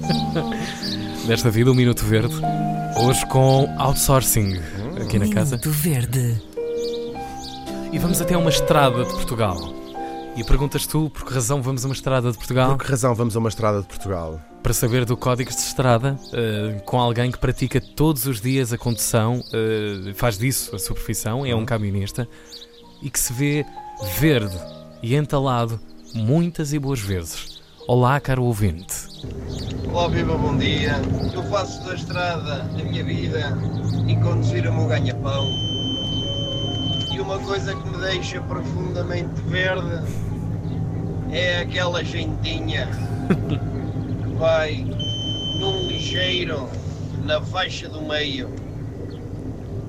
Desta vida, o Minuto Verde. Hoje com outsourcing aqui na casa. Minuto Verde. E vamos até uma estrada de Portugal. E perguntas tu por que razão vamos a uma estrada de Portugal? Por que razão vamos a uma estrada de Portugal? Para saber do código de estrada eh, com alguém que pratica todos os dias a condução, eh, faz disso a sua profissão, é um camionista e que se vê verde e entalado muitas e boas vezes. Olá, caro ouvinte. Olá, viva, bom dia. Eu faço da estrada a minha vida e conduzir o meu ganha-pão. E uma coisa que me deixa profundamente verde é aquela gentinha que vai num ligeiro na faixa do meio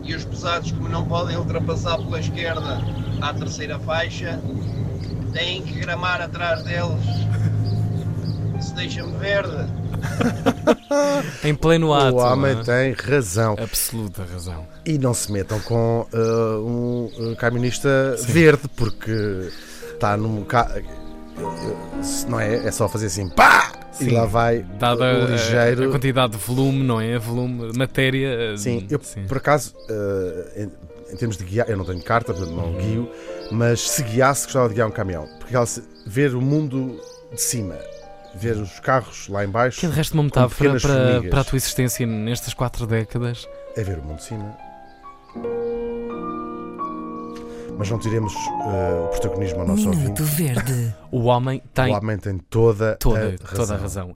e os pesados, como não podem ultrapassar pela esquerda à terceira faixa, têm que gramar atrás deles. Isso deixa-me verde. Em pleno ato. o homem é? tem razão. Absoluta razão. E não se metam com uh, um uh, camionista verde, porque está num. Ca... uh, se Não é? É só fazer assim, pá! E Sim. lá vai Dada o a- ligeiro. a, quantidade de volume, não é? Volume, matéria. eh, Sim, eu por acaso, eh, em, em termos de guiar, eu não tenho carta, portanto não guio, mas se guiasse, gostava de guiar um caminhão. Porque ela se- ver o mundo de cima, ver os carros lá em baixo, Que de resto uma metáfora para, para a tua existência nestas quatro décadas. é ver o mundo de cima. Mas não tiremos eh, o protagonismo ao nosso Minuto ouvinte. Verde. O homem tem O homem tem toda, toda, a razão. toda a razão.